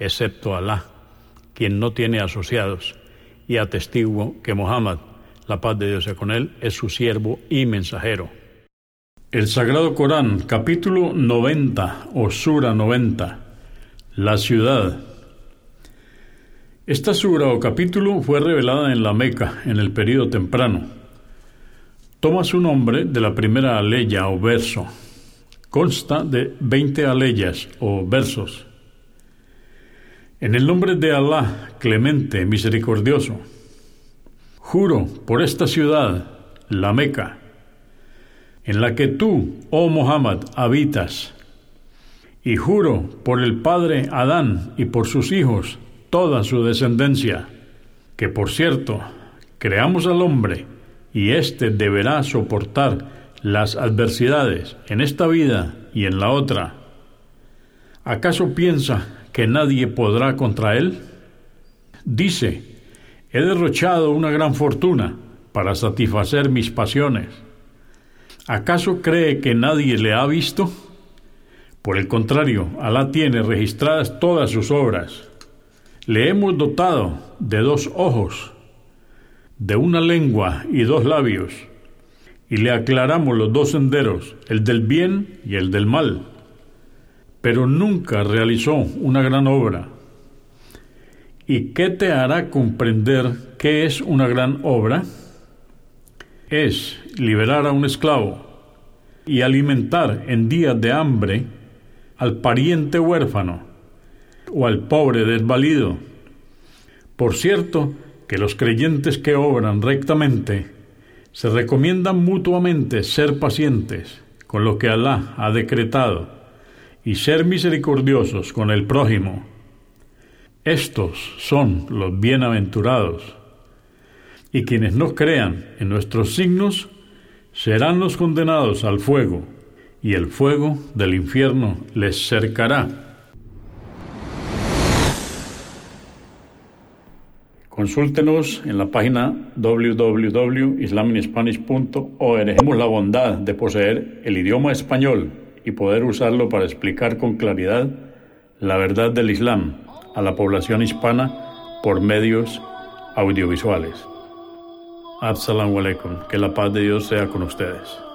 excepto Alá, quien no tiene asociados, y atestiguo que Muhammad, la paz de Dios sea con él, es su siervo y mensajero. El Sagrado Corán, capítulo 90 o Sura 90, la ciudad. Esta sura o capítulo fue revelada en la Meca en el período temprano. Toma su nombre de la primera aleya o verso, Consta de 20 aleyas o versos. En el nombre de Alá, clemente, misericordioso, juro por esta ciudad, la Meca, en la que tú, oh Muhammad, habitas, y juro por el padre Adán y por sus hijos, toda su descendencia, que por cierto, creamos al hombre, y éste deberá soportar las adversidades en esta vida y en la otra, ¿acaso piensa que nadie podrá contra él? Dice, he derrochado una gran fortuna para satisfacer mis pasiones. ¿Acaso cree que nadie le ha visto? Por el contrario, Alá tiene registradas todas sus obras. Le hemos dotado de dos ojos, de una lengua y dos labios y le aclaramos los dos senderos, el del bien y el del mal. Pero nunca realizó una gran obra. ¿Y qué te hará comprender qué es una gran obra? Es liberar a un esclavo y alimentar en días de hambre al pariente huérfano o al pobre desvalido. Por cierto, que los creyentes que obran rectamente se recomiendan mutuamente ser pacientes con lo que Alá ha decretado y ser misericordiosos con el prójimo. Estos son los bienaventurados. Y quienes no crean en nuestros signos serán los condenados al fuego, y el fuego del infierno les cercará. Consúltenos en la página www.islaminspanish.org. Tenemos la bondad de poseer el idioma español y poder usarlo para explicar con claridad la verdad del Islam a la población hispana por medios audiovisuales. Assalamu alaikum. Que la paz de Dios sea con ustedes.